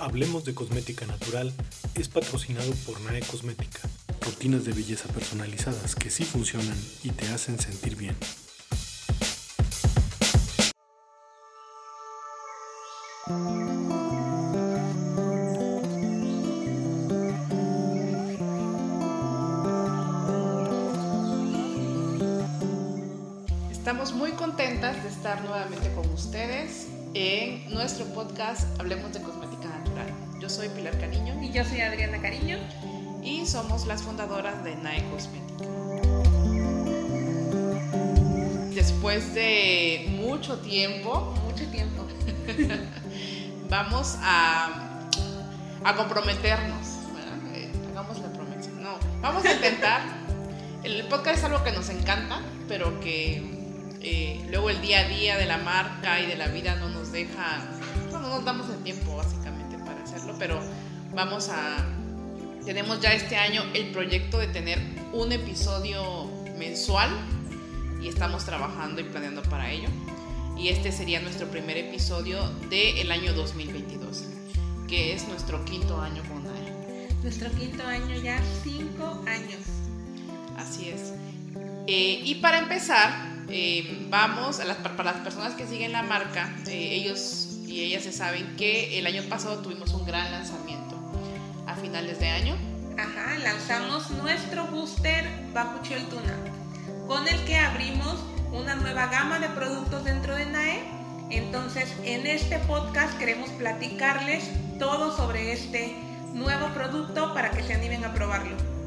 Hablemos de Cosmética Natural es patrocinado por NAE Cosmética. Rutinas de belleza personalizadas que sí funcionan y te hacen sentir bien. Estamos muy contentas de estar nuevamente con ustedes en nuestro podcast Hablemos de Cosmética Natural. Yo soy Pilar Cariño Y yo soy Adriana Cariño. y somos las fundadoras de NAE Cosmética. Después de mucho tiempo, Mucho tiempo. vamos a, a comprometernos. Eh, hagamos la promesa. No, vamos a intentar. El podcast es algo que nos encanta, pero que eh, luego el día a día de la marca y de la vida no nos deja, no, no nos damos el tiempo básicamente para hacerlo, pero vamos a, tenemos ya este año el proyecto de tener un episodio mensual y estamos trabajando y planeando para ello. Y este sería nuestro primer episodio del año 2022, que es nuestro quinto año con NAE. Nuestro quinto año ya, cinco años. Así es. Eh, y para empezar, eh, vamos, para las personas que siguen la marca, eh, ellos y ellas se saben que el año pasado tuvimos un gran lanzamiento a finales de año. Ajá, lanzamos nuestro booster Bakuchiol Tuna, con el que abrimos una nueva gama de productos dentro de NAE. Entonces, en este podcast queremos platicarles todo sobre este nuevo producto para que se animen a probarlo.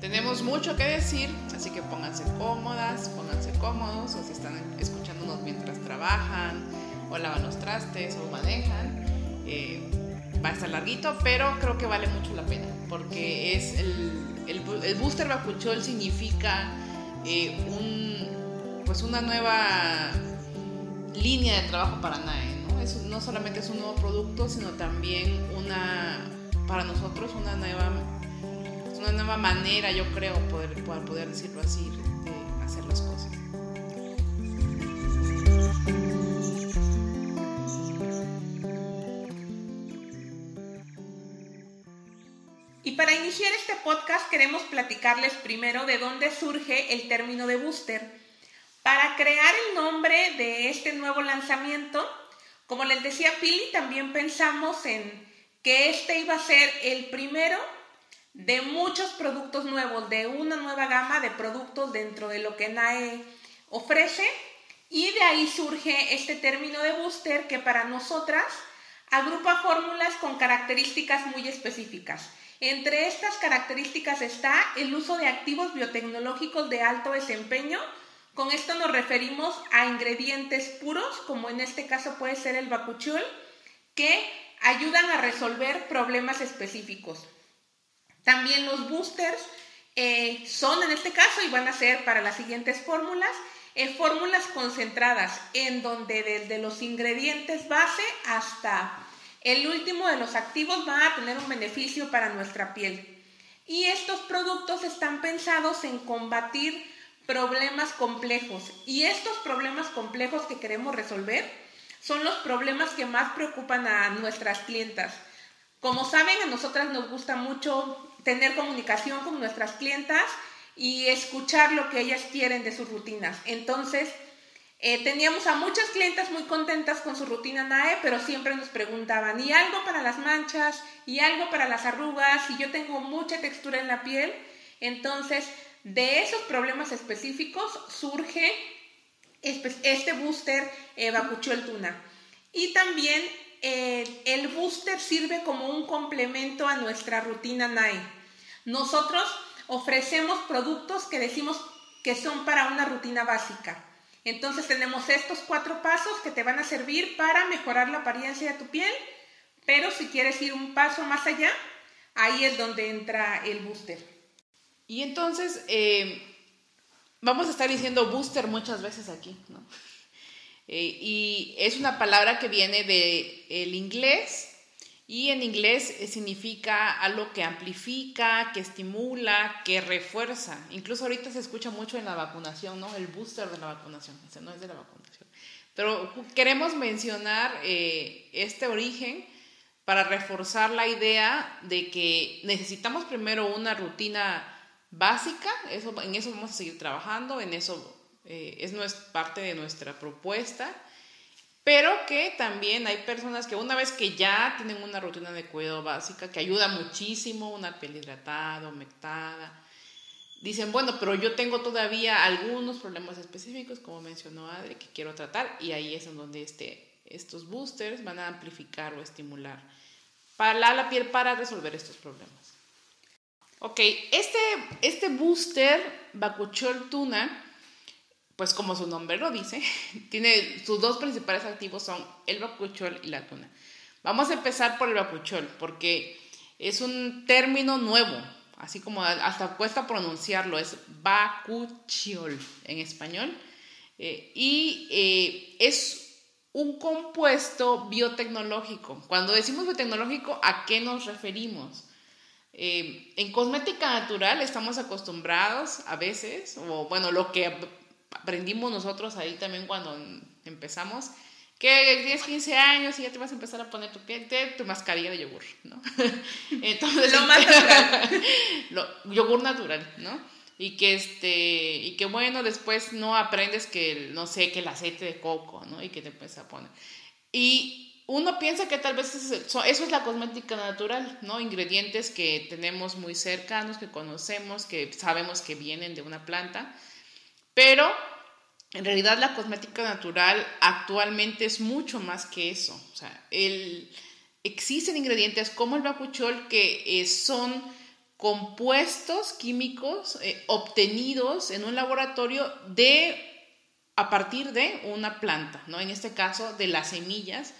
Tenemos mucho que decir, así que pónganse cómodas, pónganse cómodos, o si están escuchándonos mientras trabajan, o lavan los trastes, o manejan. eh, va a estar larguito, pero creo que vale mucho la pena, porque es el, el, el booster bacuchol significa eh, un, pues una nueva línea de trabajo para NAE, ¿no? Es- no solamente es un nuevo producto, sino también una, para nosotros, una nueva una nueva manera, yo creo, poder, poder, decirlo así, de hacer las cosas. Y para iniciar este podcast queremos platicarles primero de dónde surge el término de booster. Para crear el nombre de este nuevo lanzamiento, como les decía Pili, también pensamos en que este iba a ser el primero de muchos productos nuevos, de una nueva gama de productos dentro de lo que NAE ofrece. Y de ahí surge este término de booster que para nosotras agrupa fórmulas con características muy específicas. Entre estas características está el uso de activos biotecnológicos de alto desempeño. Con esto nos referimos a ingredientes puros, como en este caso puede ser el bakuchiol, que ayudan a resolver problemas específicos. También los boosters eh, son en este caso y van a ser para las siguientes fórmulas, eh, fórmulas concentradas en donde desde los ingredientes base hasta el último de los activos van a tener un beneficio para nuestra piel. Y estos productos están pensados en combatir problemas complejos. Y estos problemas complejos que queremos resolver son los problemas que más preocupan a nuestras clientas. Como saben, a nosotras nos gusta mucho tener comunicación con nuestras clientas y escuchar lo que ellas quieren de sus rutinas. Entonces, eh, teníamos a muchas clientas muy contentas con su rutina NAE, pero siempre nos preguntaban, ¿y algo para las manchas? ¿Y algo para las arrugas? Y yo tengo mucha textura en la piel. Entonces, de esos problemas específicos surge este booster eh, Bakuchiol Tuna. Y también eh, el booster sirve como un complemento a nuestra rutina NAE. Nosotros ofrecemos productos que decimos que son para una rutina básica. Entonces tenemos estos cuatro pasos que te van a servir para mejorar la apariencia de tu piel, pero si quieres ir un paso más allá, ahí es donde entra el booster. Y entonces, eh, vamos a estar diciendo booster muchas veces aquí, ¿no? Eh, y es una palabra que viene del inglés y en inglés eh, significa algo que amplifica, que estimula, que refuerza. Incluso ahorita se escucha mucho en la vacunación, ¿no? El booster de la vacunación, ese no es de la vacunación. Pero queremos mencionar eh, este origen para reforzar la idea de que necesitamos primero una rutina básica, en eso vamos a seguir trabajando, en eso eh, es parte de nuestra propuesta, pero que también hay personas que una vez que ya tienen una rutina de cuidado básica, que ayuda muchísimo, una piel hidratada, humectada, dicen, bueno, pero yo tengo todavía algunos problemas específicos, como mencionó Adri, que quiero tratar, y ahí es en donde este, estos boosters van a amplificar o estimular para la piel para resolver estos problemas. Ok, este, este booster Bakuchol Tuna, pues como su nombre lo dice, tiene sus dos principales activos son el bakuchol y la tuna. Vamos a empezar por el bakuchol, porque es un término nuevo, así como hasta cuesta pronunciarlo, es bakuchol en español. Eh, y eh, es un compuesto biotecnológico. Cuando decimos biotecnológico, ¿a qué nos referimos? Eh, en cosmética natural estamos acostumbrados a veces, o bueno, lo que aprendimos nosotros ahí también cuando empezamos, que 10, 15 años y ya te vas a empezar a poner tu, tu mascarilla de yogur, ¿no? Entonces, lo más natural. yogur natural, ¿no? Y que, este, y que bueno, después no aprendes que, no sé, que el aceite de coco, ¿no? Y que te empiezas a poner. Y uno piensa que tal vez eso es la cosmética natural, ¿no? Ingredientes que tenemos muy cercanos, que conocemos, que sabemos que vienen de una planta, pero en realidad la cosmética natural actualmente es mucho más que eso. O sea, existen ingredientes como el bacuchol que eh, son compuestos químicos eh, obtenidos en un laboratorio de a partir de una planta, ¿no? En este caso de las semillas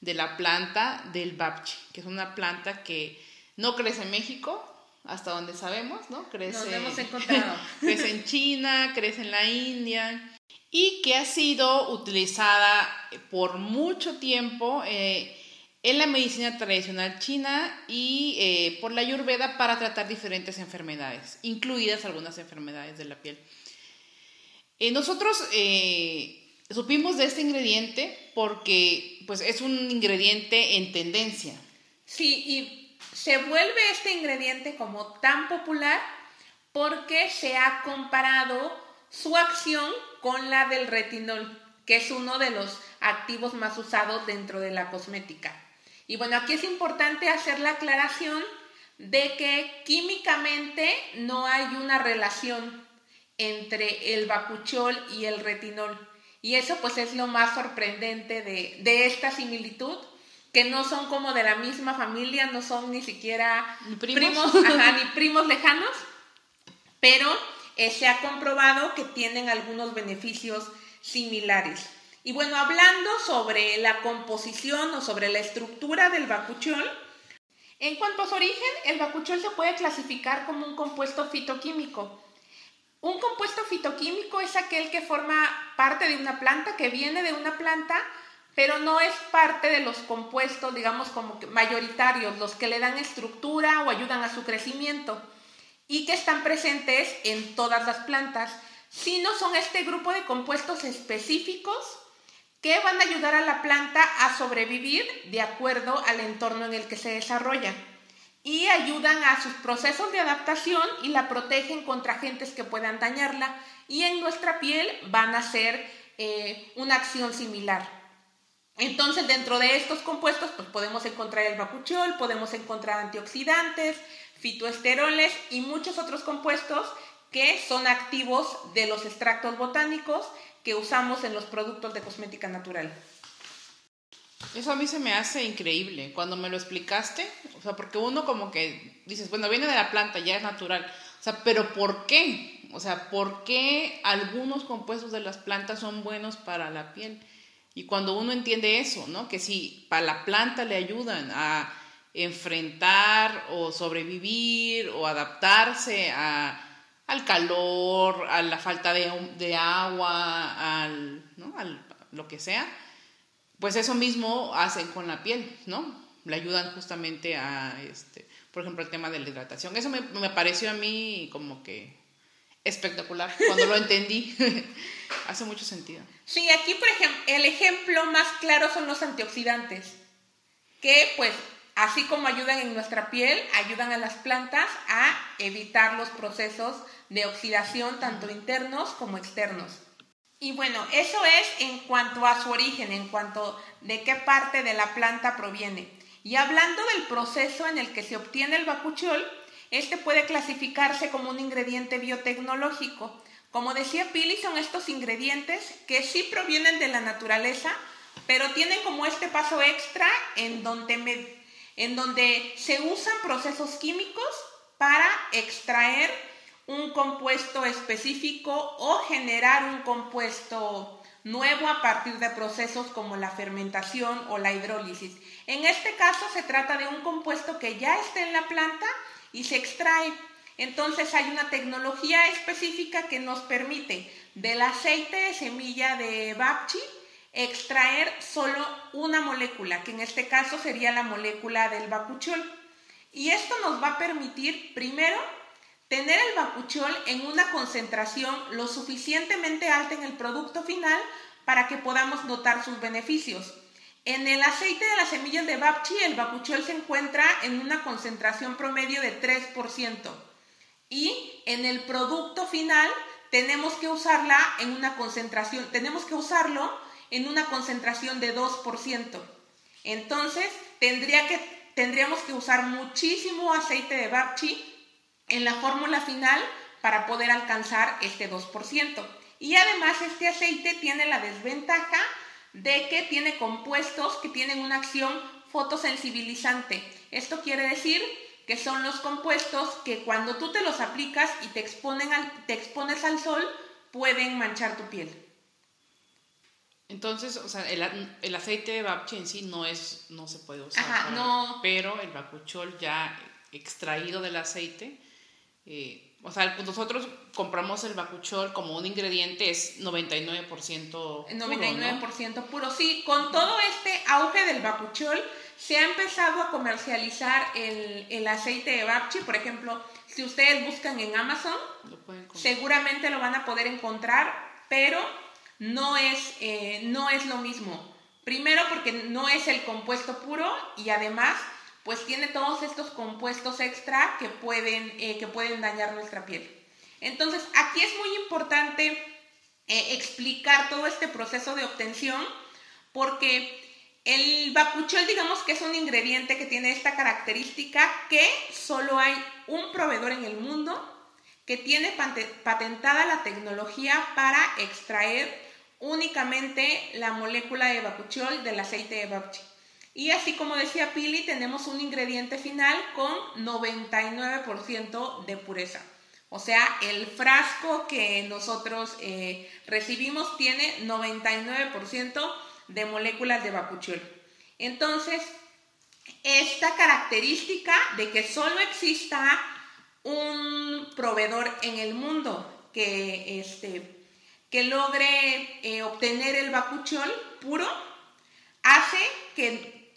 de la planta del babchi, que es una planta que no crece en México, hasta donde sabemos, ¿no? Crece, Nos hemos encontrado. crece en China, crece en la India y que ha sido utilizada por mucho tiempo eh, en la medicina tradicional china y eh, por la ayurveda para tratar diferentes enfermedades, incluidas algunas enfermedades de la piel. Eh, nosotros supimos de este ingrediente porque pues, es un ingrediente en tendencia. Sí, y se vuelve este ingrediente como tan popular porque se ha comparado su acción con la del retinol, que es uno de los activos más usados dentro de la cosmética. Y bueno, aquí es importante hacer la aclaración de que químicamente no hay una relación entre el bacuchol y el retinol. Y eso pues es lo más sorprendente de, esta similitud, que no son como de la misma familia, no son ni siquiera primos, ni primos lejanos, pero eh, se ha comprobado que tienen algunos beneficios similares. Y bueno, hablando sobre la composición o sobre la estructura del bacuchol, en cuanto a su origen, el bacuchol se puede clasificar como un compuesto fitoquímico. Un compuesto fitoquímico es aquel que forma parte de una planta, que viene de una planta, pero no es parte de los compuestos, digamos, como mayoritarios, los que le dan estructura o ayudan a su crecimiento y que están presentes en todas las plantas, sino son este grupo de compuestos específicos que van a ayudar a la planta a sobrevivir de acuerdo al entorno en el que se desarrolla y ayudan a sus procesos de adaptación y la protegen contra agentes que puedan dañarla y en nuestra piel van a ser eh, una acción similar. Entonces, dentro de estos compuestos, pues podemos encontrar el bacuchol, podemos encontrar antioxidantes, fitoesteroles y muchos otros compuestos que son activos de los extractos botánicos que usamos en los productos de cosmética natural. Eso a mí se me hace increíble. Cuando me lo explicaste, o sea, porque uno como que dices, bueno, viene de la planta, ya es natural. O sea, pero ¿por qué? O sea, ¿por qué algunos compuestos de las plantas son buenos para la piel? Y cuando uno entiende eso, ¿no? Que si para la planta le ayudan a enfrentar o sobrevivir o adaptarse a, al calor, a la falta de, agua, al, ¿no? al lo que sea, pues eso mismo hacen con la piel, ¿no? Le ayudan justamente a, este, por ejemplo, el tema de la hidratación. Eso me, pareció a mí como que espectacular cuando lo entendí. Hace mucho sentido. Sí, aquí, por ejemplo, el ejemplo más claro son los antioxidantes, que pues así como ayudan en nuestra piel, ayudan a las plantas a evitar los procesos de oxidación tanto internos como externos. Y bueno, eso es en cuanto a su origen, en cuanto de qué parte de la planta proviene. Y hablando del proceso en el que se obtiene el bacuchol, este puede clasificarse como un ingrediente biotecnológico. Como decía Pili, son estos ingredientes que sí provienen de la naturaleza, pero tienen como este paso extra en donde en donde se usan procesos químicos para extraer un compuesto específico o generar un compuesto nuevo a partir de procesos como la fermentación o la hidrólisis. En este caso se trata de un compuesto que ya está en la planta y se extrae. Entonces hay una tecnología específica que nos permite del aceite de semilla de Bapchi extraer solo una molécula, que en este caso sería la molécula del bacuchol. Y esto nos va a permitir, primero, tener el bacuchol en una concentración lo suficientemente alta en el producto final para que podamos notar sus beneficios. En el aceite de las semillas de bapchi, el bacuchol se encuentra en una concentración promedio de 3%. Y en el producto final tenemos que usarla en una concentración, tenemos que usarlo en una concentración de 2%. Entonces, tendría que, tendríamos que usar muchísimo aceite de bapchi en la fórmula final para poder alcanzar este 2%. Y además este aceite tiene la desventaja de que tiene compuestos que tienen una acción fotosensibilizante. Esto quiere decir que son los compuestos que cuando tú te los aplicas y te, exponen te expones al sol pueden manchar tu piel. Entonces, o sea, el, aceite de bapche en sí no es, no se puede usar. Ajá, no. Pero el bacuchol ya extraído del aceite, eh, o sea, pues nosotros compramos el bacuchol como un ingrediente, es 99% puro. 99% puro, sí. Con todo este auge del bacuchol, se ha empezado a comercializar el, el aceite de bapchi. Por ejemplo, si ustedes buscan en Amazon, seguramente lo van a poder encontrar, pero no es, eh, no es lo mismo. Primero porque no es el compuesto puro y además pues tiene todos estos compuestos extra que pueden, eh, que pueden dañar nuestra piel. Entonces aquí es muy importante eh, explicar todo este proceso de obtención porque el bacuchol digamos que es un ingrediente que tiene esta característica que solo hay un proveedor en el mundo que tiene patentada la tecnología para extraer únicamente la molécula de bacuchol del aceite de bapchi. Y así como decía Pili, tenemos un ingrediente final con 99% de pureza. O sea, el frasco que nosotros eh, recibimos tiene 99% de moléculas de bacuchol. Entonces, esta característica de que solo exista un proveedor en el mundo que este, que logre eh, obtener el bacuchol puro, hace que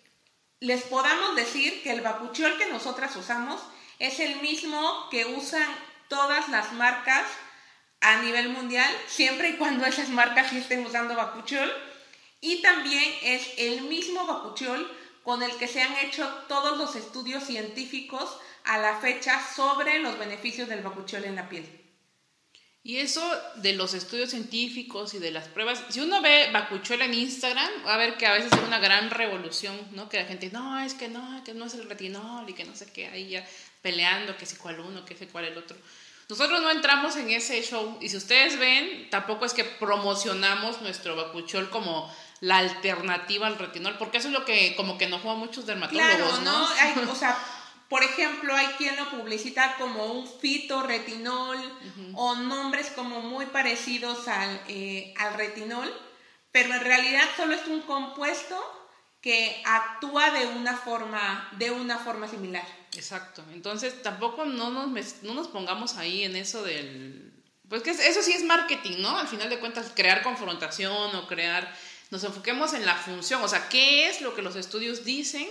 les podamos decir que el bacuchol que nosotras usamos es el mismo que usan todas las marcas a nivel mundial, siempre y cuando esas marcas estén usando bacuchol. Y también es el mismo bacuchol con el que se han hecho todos los estudios científicos a la fecha sobre los beneficios del bacuchol en la piel. Y eso de los estudios científicos y de las pruebas, si uno ve Bacuchuela en Instagram, va a ver que a veces hay una gran revolución, ¿no? Que la gente, no, es que no, que no es el retinol y que no sé qué, ahí ya peleando, que si cuál uno, que si cuál el otro. Nosotros no entramos en ese show y si ustedes ven, tampoco es que promocionamos nuestro Bacuchol como la alternativa al retinol, porque eso es lo que como que no a muchos dermatólogos, claro, ¿no? Hay, o sea, por ejemplo, hay quien lo publicita como un fitoretinol o nombres como muy parecidos al, eh, al retinol, pero en realidad solo es un compuesto que actúa de una forma, de una forma similar. Exacto. Entonces tampoco no nos, no nos pongamos ahí en eso del... Pues que eso sí es marketing, ¿no? Al final de cuentas, crear confrontación o crear... Nos enfoquemos en la función, o sea, ¿qué es lo que los estudios dicen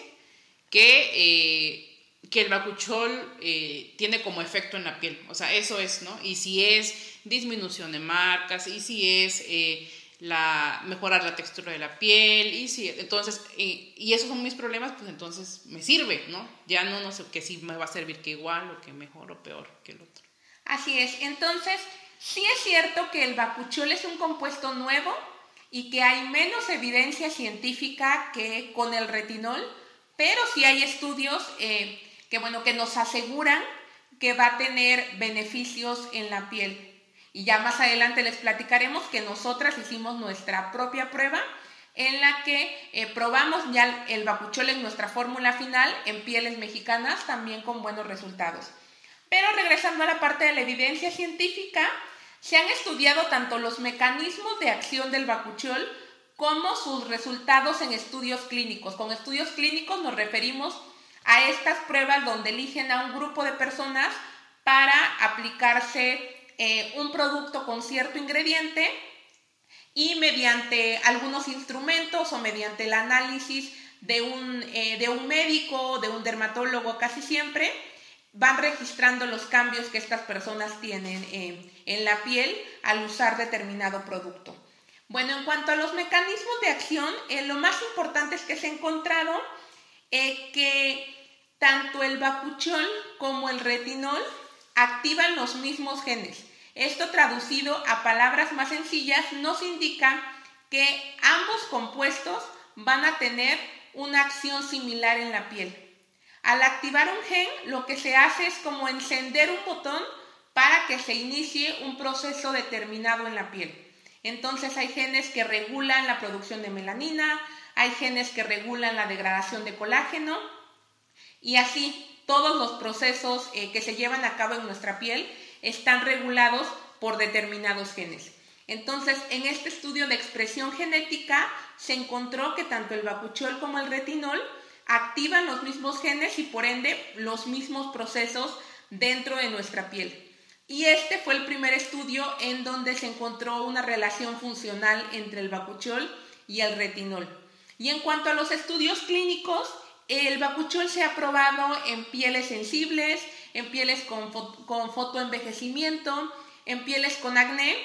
que... Eh, que el bacuchol eh, tiene como efecto en la piel. O sea, eso es, ¿no? Y si es disminución de marcas, y si es eh, la, mejorar la textura de la piel, y si, entonces, y, esos son mis problemas, pues entonces me sirve, ¿no? Ya no, no sé que si me va a servir que igual o que mejor o peor que el otro. Así es, entonces, sí es cierto que el bacuchol es un compuesto nuevo y que hay menos evidencia científica que con el retinol, pero sí hay estudios eh, que, bueno, que nos aseguran que va a tener beneficios en la piel. Y ya más adelante les platicaremos que nosotras hicimos nuestra propia prueba en la que eh, probamos ya el bacuchol en nuestra fórmula final en pieles mexicanas, también con buenos resultados. Pero regresando a la parte de la evidencia científica, se han estudiado tanto los mecanismos de acción del bacuchol como sus resultados en estudios clínicos. Con estudios clínicos nos referimos a estas pruebas donde eligen a un grupo de personas para aplicarse eh, un producto con cierto ingrediente y mediante algunos instrumentos o mediante el análisis de un, eh, de un médico, de un dermatólogo casi siempre, van registrando los cambios que estas personas tienen eh, en la piel al usar determinado producto. Bueno, en cuanto a los mecanismos de acción, eh, lo más importante es que se ha encontrado eh, que tanto el bacuchol como el retinol activan los mismos genes. Esto traducido a palabras más sencillas nos indica que ambos compuestos van a tener una acción similar en la piel. Al activar un gen, lo que se hace es como encender un botón para que se inicie un proceso determinado en la piel. Entonces hay genes que regulan la producción de melanina, hay genes que regulan la degradación de colágeno y así todos los procesos eh, que se llevan a cabo en nuestra piel están regulados por determinados genes. Entonces, en este estudio de expresión genética se encontró que tanto el bacuchol como el retinol activan los mismos genes y por ende los mismos procesos dentro de nuestra piel. Y este fue el primer estudio en donde se encontró una relación funcional entre el bacuchol y el retinol. Y en cuanto a los estudios clínicos, el bacuchol se ha probado en pieles sensibles, en pieles con, con fotoenvejecimiento, en pieles con acné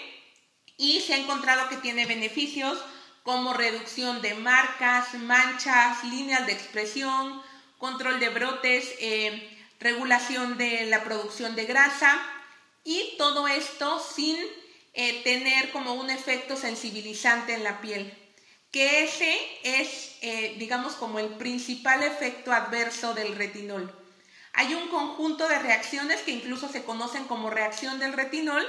y se ha encontrado que tiene beneficios como reducción de marcas, manchas, líneas de expresión, control de brotes, eh, regulación de la producción de grasa y todo esto sin eh, tener como un efecto sensibilizante en la piel, que ese es, eh, digamos, como el principal efecto adverso del retinol. Hay un conjunto de reacciones que incluso se conocen como reacción del retinol,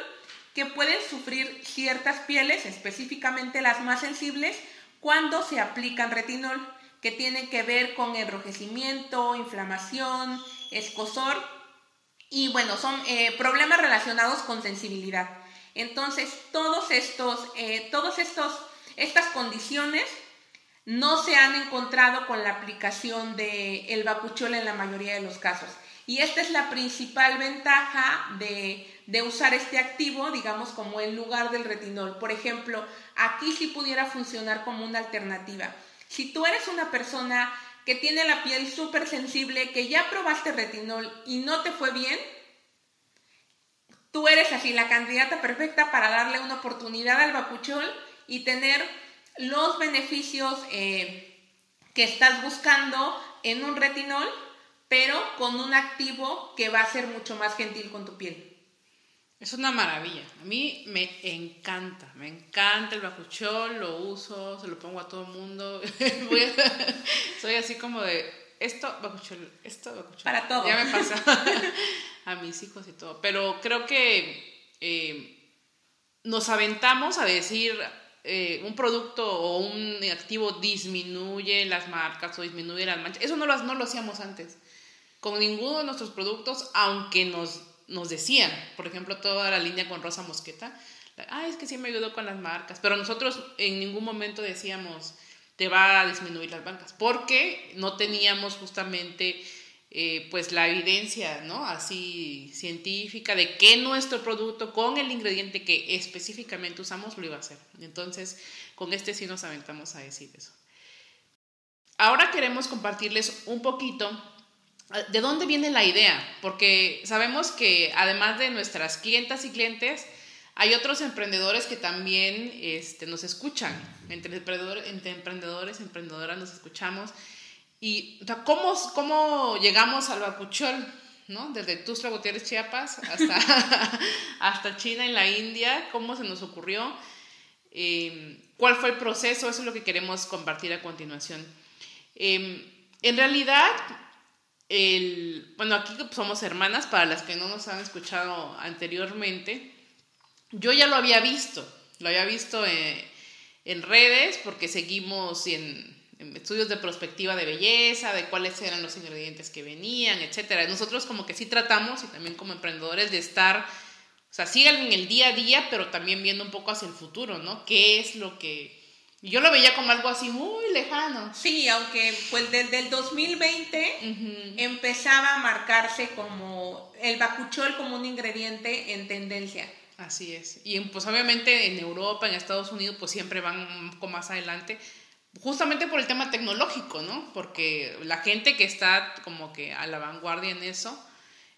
que pueden sufrir ciertas pieles, específicamente las más sensibles, cuando se aplican retinol, que tienen que ver con enrojecimiento, inflamación, escosor y bueno, son eh, problemas relacionados con sensibilidad. Entonces, todos estos, eh, todos estos, estas condiciones no se han encontrado con la aplicación del el bacuchol en la mayoría de los casos. Y esta es la principal ventaja de, usar este activo, digamos, como en lugar del retinol. Por ejemplo, aquí sí pudiera funcionar como una alternativa. Si tú eres una persona que tiene la piel súper sensible, que ya probaste retinol y no te fue bien, tú eres así la candidata perfecta para darle una oportunidad al bacuchol y tener los beneficios eh, que estás buscando en un retinol pero con un activo que va a ser mucho más gentil con tu piel. Es una maravilla. A mí me encanta, me encanta el bacuchol, lo uso, se lo pongo a todo el mundo. soy así como de esto, bacuchol, esto, bacuchol. Para todo. Ya me pasa a mis hijos y todo. Pero creo que eh, nos aventamos a decir eh, un producto o un activo disminuye las marcas o disminuye las manchas. Eso no lo, no lo hacíamos antes con ninguno de nuestros productos, aunque nos, nos decían, por ejemplo, toda la línea con Rosa Mosqueta, ay, es que sí me ayudó con las marcas, pero nosotros en ningún momento decíamos, te va a disminuir las bancas, porque no teníamos justamente eh, pues la evidencia, ¿no? Así científica de que nuestro producto con el ingrediente que específicamente usamos lo iba a hacer. Entonces, con este sí nos aventamos a decir eso. Ahora queremos compartirles un poquito ¿De dónde viene la idea? Porque sabemos que además de nuestras clientas y clientes, hay otros emprendedores que también este, nos escuchan. Entre emprendedores, entre emprendedores, emprendedoras nos escuchamos. Y, o sea, ¿cómo, ¿cómo llegamos al bacuchol? ¿no? Desde Tuzla Gutiérrez, Chiapas, hasta, hasta China, en la India, ¿cómo se nos ocurrió? Eh, ¿Cuál fue el proceso? Eso es lo que queremos compartir a continuación. Eh, en realidad, el, bueno, aquí somos hermanas, para las que no nos han escuchado anteriormente, yo ya lo había visto, lo había visto en, en redes porque seguimos en, en, estudios de perspectiva de belleza, de cuáles eran los ingredientes que venían, etc. Nosotros como que sí tratamos y también como emprendedores de estar, o sea, sí en el día a día, pero también viendo un poco hacia el futuro, ¿no? ¿Qué es lo que... Yo lo veía como algo así muy lejano. Sí, aunque pues desde el 2020 uh -huh. empezaba a marcarse como el bacuchol como un ingrediente en tendencia. Así es. Y pues obviamente en Europa, en Estados Unidos, pues siempre van un poco más adelante, justamente por el tema tecnológico, ¿no? Porque la gente que está como que a la vanguardia en eso,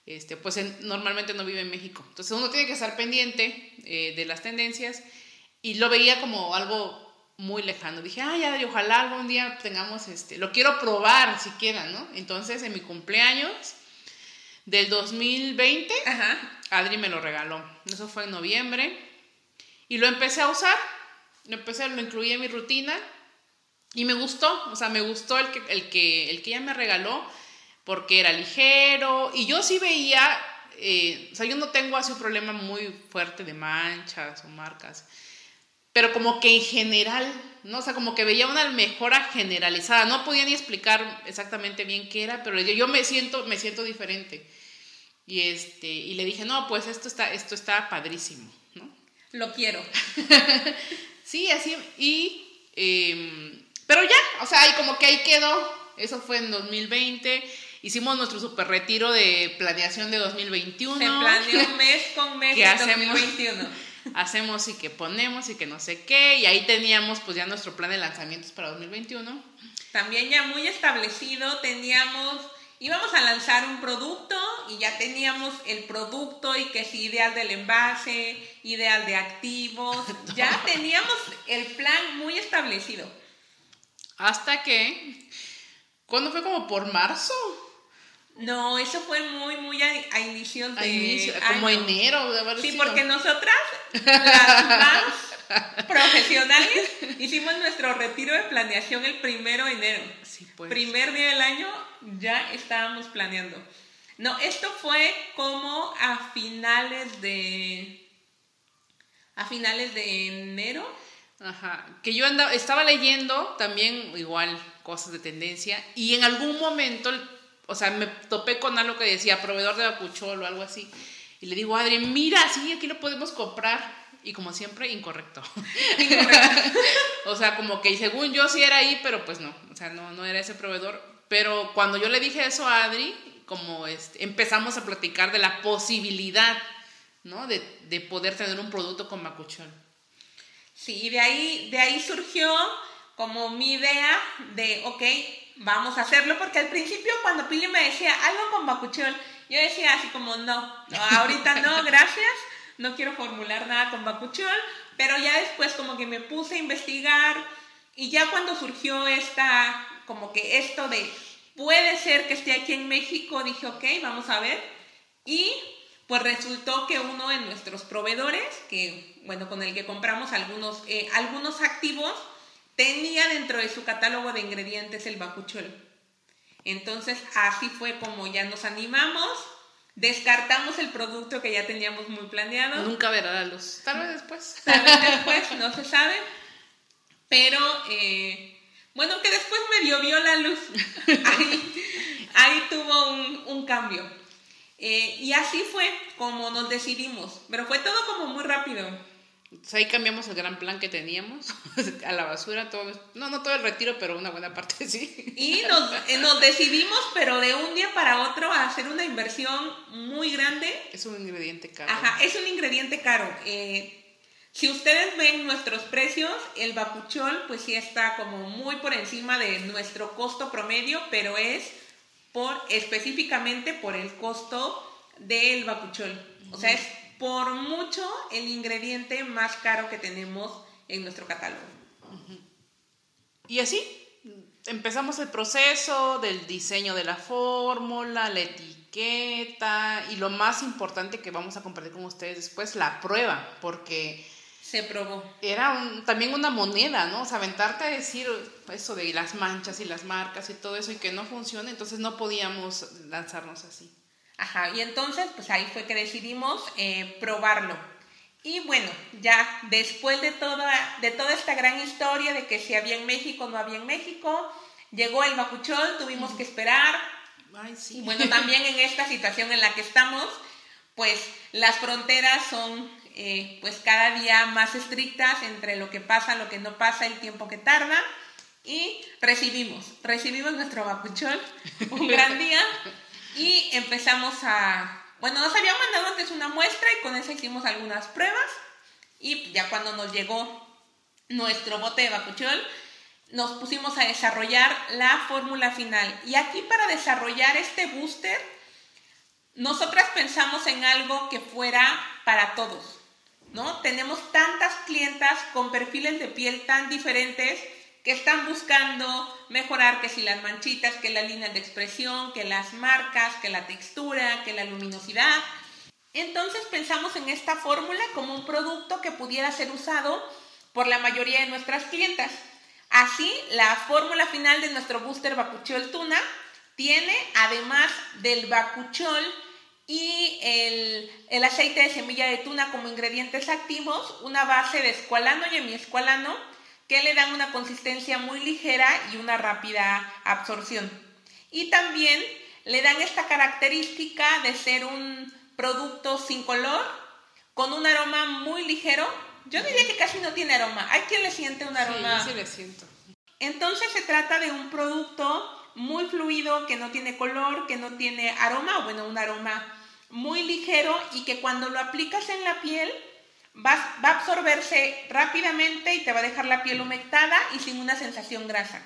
este, pues en, normalmente no vive en México. Entonces uno tiene que estar pendiente eh, de las tendencias y lo veía como algo muy lejano. Dije, ay, ya, ojalá algún día tengamos este, lo quiero probar siquiera, ¿no? Entonces en mi cumpleaños del 2020, Ajá. Adri me lo regaló. Eso fue en noviembre. Y lo empecé a usar. Lo empecé, lo incluí en mi rutina. Y me gustó. O sea, me gustó el que, el que, el que ella me regaló. Porque era ligero. Y yo sí veía. Eh, o sea, yo no tengo así un problema muy fuerte de manchas o marcas. Pero como que en general, ¿no? O sea, como que veía una mejora generalizada. No podía ni explicar exactamente bien qué era, pero yo, yo me siento, me siento diferente. Y, este, y le dije, no, pues esto está, esto está padrísimo, ¿no? Lo quiero. sí, así, y, eh, pero ya, o sea, ahí como que ahí quedó, eso fue en 2020, hicimos nuestro super retiro de planeación de 2021. Se planeó mes con mes en 2021. Hacemos y que ponemos y que no sé qué, y ahí teníamos pues ya nuestro plan de lanzamientos para 2021. También ya muy establecido, teníamos íbamos a lanzar un producto y ya teníamos el producto y que es ideal del envase, ideal de activos, ya teníamos el plan muy establecido. Hasta que, ¿cuándo fue como por marzo? No, eso fue muy, muy a, a inicios de... A inicio, como año. enero, de Sí, sido. porque nosotras, las más profesionales, hicimos nuestro retiro de planeación el primero de enero. Sí, pues. Primer día del año ya estábamos planeando. No, esto fue como a finales de. a finales de enero. Ajá. Que yo andaba, estaba leyendo también, igual, cosas de tendencia, y en algún momento, o sea, me topé con algo que decía proveedor de bacuchol o algo así. Y le digo, Adri, mira, sí, aquí lo podemos comprar. Y como siempre, incorrecto. incorrecto. o sea, como que según yo sí era ahí, pero pues no. O sea, no, no era ese proveedor pero cuando yo le dije eso a Adri, como este, empezamos a platicar de la posibilidad, ¿no? De, de poder tener un producto con macuchón. Sí, de ahí, de ahí surgió como mi idea de, ok, vamos a hacerlo, porque al principio cuando Pili me decía algo con bacuchol, yo decía así como, no, no ahorita no, gracias, no quiero formular nada con bacuchol, pero ya después como que me puse a investigar y ya cuando surgió esta como que esto de puede ser que esté aquí en México, dije, ok, vamos a ver. Y pues resultó que uno de nuestros proveedores, que bueno, con el que compramos algunos, eh, algunos activos, tenía dentro de su catálogo de ingredientes el bacuchol. Entonces así fue como ya nos animamos, descartamos el producto que ya teníamos muy planeado. Nunca verá la luz, tal vez después. Tal vez después, no se sabe. Pero eh, bueno, que después medio vio la luz. ahí, ahí tuvo un, un cambio. Eh, y así fue como nos decidimos. Pero fue todo como muy rápido. Entonces ahí cambiamos el gran plan que teníamos a la basura, todo, no, no todo el retiro, pero una buena parte sí. Y nos, eh, nos decidimos, pero de un día para otro, a hacer una inversión muy grande. Es un ingrediente caro. Ajá, es un ingrediente caro. Eh, si ustedes ven nuestros precios, el bacuchol pues sí está como muy por encima de nuestro costo promedio, pero es por específicamente por el costo del bacuchol. O sea, es por mucho el ingrediente más caro que tenemos en nuestro catálogo. Y así empezamos el proceso del diseño de la fórmula, la etiqueta y lo más importante que vamos a compartir con ustedes después, la prueba, porque se probó. Era también una moneda, ¿no? O sea, aventarte a decir eso de las manchas y las marcas y todo eso y que no funcione, entonces no podíamos lanzarnos así. Ajá, y entonces pues ahí fue que decidimos eh, probarlo. Y bueno, ya después de toda, de toda esta gran historia de que si había en México, no había en México, llegó el bacuchol, tuvimos que esperar. Ay, sí. Y bueno, también en esta situación en la que estamos, pues las fronteras son eh, pues cada día más estrictas entre lo que pasa, lo que no pasa, el tiempo que tarda. Y recibimos, recibimos nuestro bacuchol un gran día y empezamos a, bueno, nos habían mandado antes una muestra y con eso hicimos algunas pruebas y ya cuando nos llegó nuestro bote de bacuchol, nos pusimos a desarrollar la fórmula final. Y aquí para desarrollar este booster, nosotras pensamos en algo que fuera para todos. ¿no? Tenemos tantas clientas con perfiles de piel tan diferentes que están buscando mejorar que si las manchitas, que las líneas de expresión, que las marcas, que la textura, que la luminosidad. Entonces pensamos en esta fórmula como un producto que pudiera ser usado por la mayoría de nuestras clientas. Así, la fórmula final de nuestro booster Bacuchol Tuna tiene, además del Bacuchol, y el, aceite de semilla de tuna como ingredientes activos, una base de escualano y hemiescualano que le dan una consistencia muy ligera y una rápida absorción. Y también le dan esta característica de ser un producto sin color, con un aroma muy ligero. Yo diría que casi no tiene aroma. Hay quien le siente un aroma. Sí, sí le siento. Entonces se trata de un producto muy fluido, que no tiene color, que no tiene aroma, o bueno, un aroma muy ligero y que cuando lo aplicas en la piel va, a absorberse rápidamente y te va a dejar la piel humectada y sin una sensación grasa.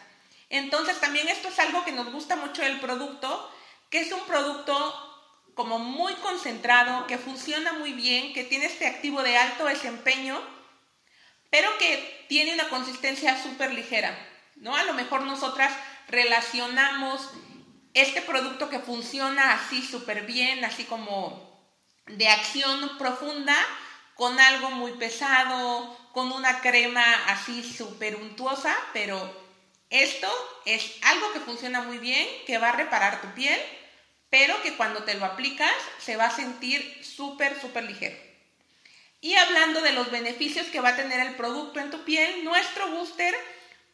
Entonces también esto es algo que nos gusta mucho del producto, que es un producto como muy concentrado, que funciona muy bien, que tiene este activo de alto desempeño, pero que tiene una consistencia súper ligera, ¿no? A lo mejor nosotras relacionamos este producto que funciona así súper bien, así como de acción profunda, con algo muy pesado, con una crema así súper untuosa, pero esto es algo que funciona muy bien, que va a reparar tu piel, pero que cuando te lo aplicas se va a sentir súper, súper ligero. Y hablando de los beneficios que va a tener el producto en tu piel, nuestro booster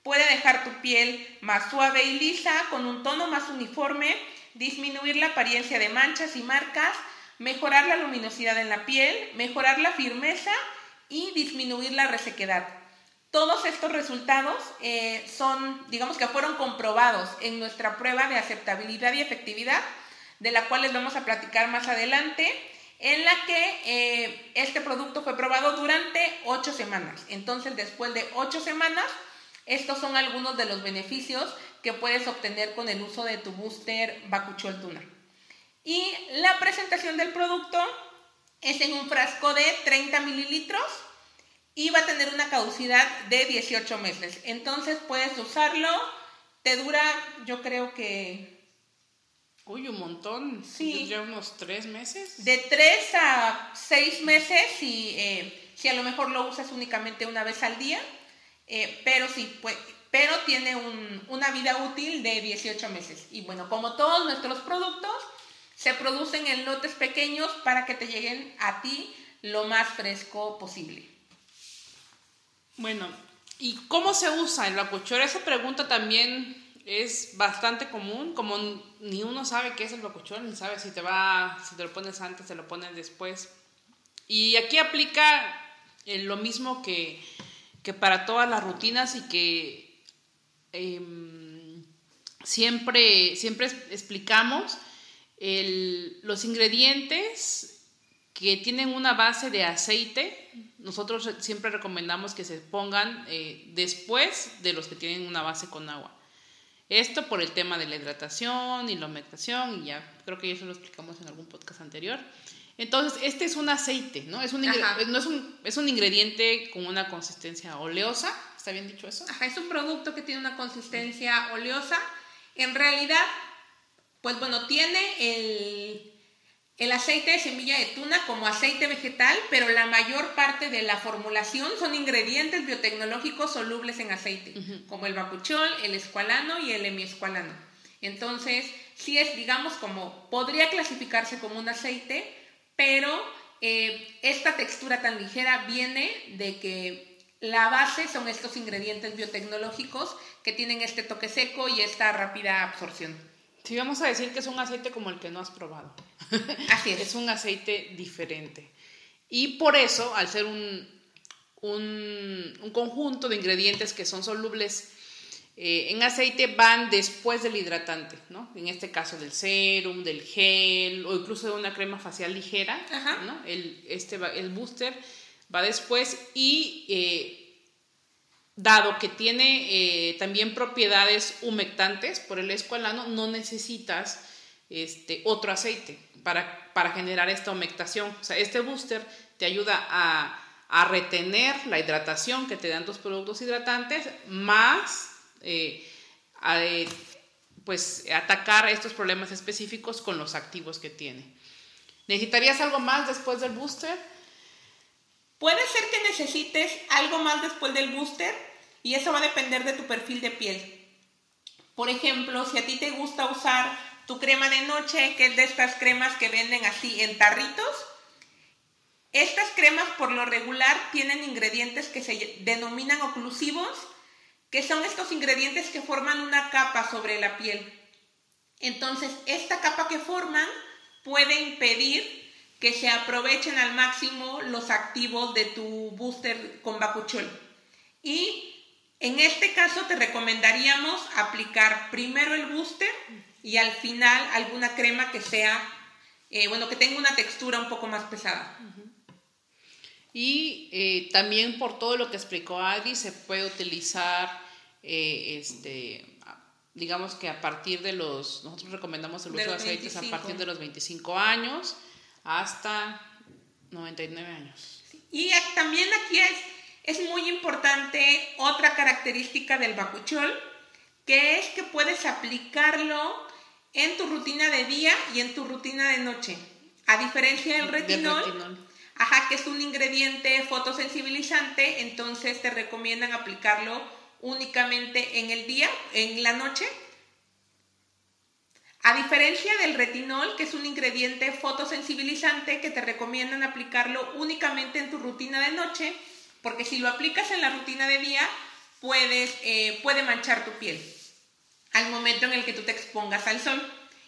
Puede dejar tu piel más suave y lisa, con un tono más uniforme, disminuir la apariencia de manchas y marcas, mejorar la luminosidad en la piel, mejorar la firmeza y disminuir la resequedad. Todos estos resultados eh, son, digamos que fueron comprobados en nuestra prueba de aceptabilidad y efectividad, de la cual les vamos a platicar más adelante, en la que eh, este producto fue probado durante ocho semanas. Entonces, después de ocho semanas, estos son algunos de los beneficios que puedes obtener con el uso de tu booster Bakuchol Tuna. Y la presentación del producto es en un frasco de 30 mililitros y va a tener una caducidad de 18 meses. Entonces puedes usarlo, te dura yo creo que... Uy, un montón. Sí. Ya unos 3 meses. De 3 a 6 meses y eh, si a lo mejor lo usas únicamente una vez al día. Eh, pero sí, pues, pero tiene una vida útil de 18 meses. Y bueno, como todos nuestros productos, se producen en lotes pequeños para que te lleguen a ti lo más fresco posible. Bueno, ¿y cómo se usa el bacuchol? Esa pregunta también es bastante común, como ni uno sabe qué es el bacuchol, ni sabe si te va, si te lo pones antes, te lo pones después. Y aquí aplica eh, lo mismo que que para todas las rutinas y que em, siempre, siempre explicamos los ingredientes que tienen una base de aceite. Nosotros siempre recomendamos que se pongan eh, después de los que tienen una base con agua. Esto por el tema de la hidratación y la humectación, y ya creo que eso lo explicamos en algún podcast anterior. Entonces, este es un aceite, ¿no? Es un, no es, un, es un ingrediente con una consistencia oleosa, ¿está bien dicho eso? Ajá, es un producto que tiene una consistencia oleosa. En realidad, pues bueno, tiene el, el aceite de semilla de tuna como aceite vegetal, pero la mayor parte de la formulación son ingredientes biotecnológicos solubles en aceite, como el bacuchol, el escualano y el hemiescualano. Entonces, sí es, digamos, como podría clasificarse como un aceite, pero eh, esta textura tan ligera viene de que la base son estos ingredientes biotecnológicos que tienen este toque seco y esta rápida absorción. Sí, vamos a decir que es un aceite como el que no has probado. Así es. es un aceite diferente. Y por eso, al ser un, un, conjunto de ingredientes que son solubles eh, en aceite, van después del hidratante, ¿no? En este caso del serum, del gel o incluso de una crema facial ligera, ¿no? El, este, el booster va después y eh, dado que tiene eh, también propiedades humectantes por el escualano, no necesitas este, otro aceite para, para generar esta humectación. O sea, este booster te ayuda a, retener la hidratación que te dan tus productos hidratantes, más eh, pues, atacar estos problemas específicos con los activos que tiene. ¿Necesitarías algo más después del booster? Puede ser que necesites algo más después del booster y eso va a depender de tu perfil de piel. Por ejemplo, si a ti te gusta usar tu crema de noche, que es de estas cremas que venden así en tarritos, estas cremas por lo regular tienen ingredientes que se denominan oclusivos, que son estos ingredientes que forman una capa sobre la piel. Entonces, esta capa que forman puede impedir que se aprovechen al máximo los activos de tu booster con bacuchol. Y en este caso te recomendaríamos aplicar primero el booster y al final alguna crema que sea, eh, bueno, que tenga una textura un poco más pesada. Y eh, también por todo lo que explicó Adri, se puede utilizar, eh, este, digamos que a partir de los, nosotros recomendamos el uso de, aceites a partir de los 25 años hasta 99 años. Y también aquí es, es muy importante otra característica del bacuchol, que es que puedes aplicarlo en tu rutina de día y en tu rutina de noche. A diferencia del retinol, Ajá, que es un ingrediente fotosensibilizante, entonces te recomiendan aplicarlo únicamente en el día, en la noche, a diferencia del retinol, que es un ingrediente fotosensibilizante que te recomiendan aplicarlo únicamente en tu rutina de noche, porque si lo aplicas en la rutina de día, puedes, eh, puede manchar tu piel al momento en el que tú te expongas al sol.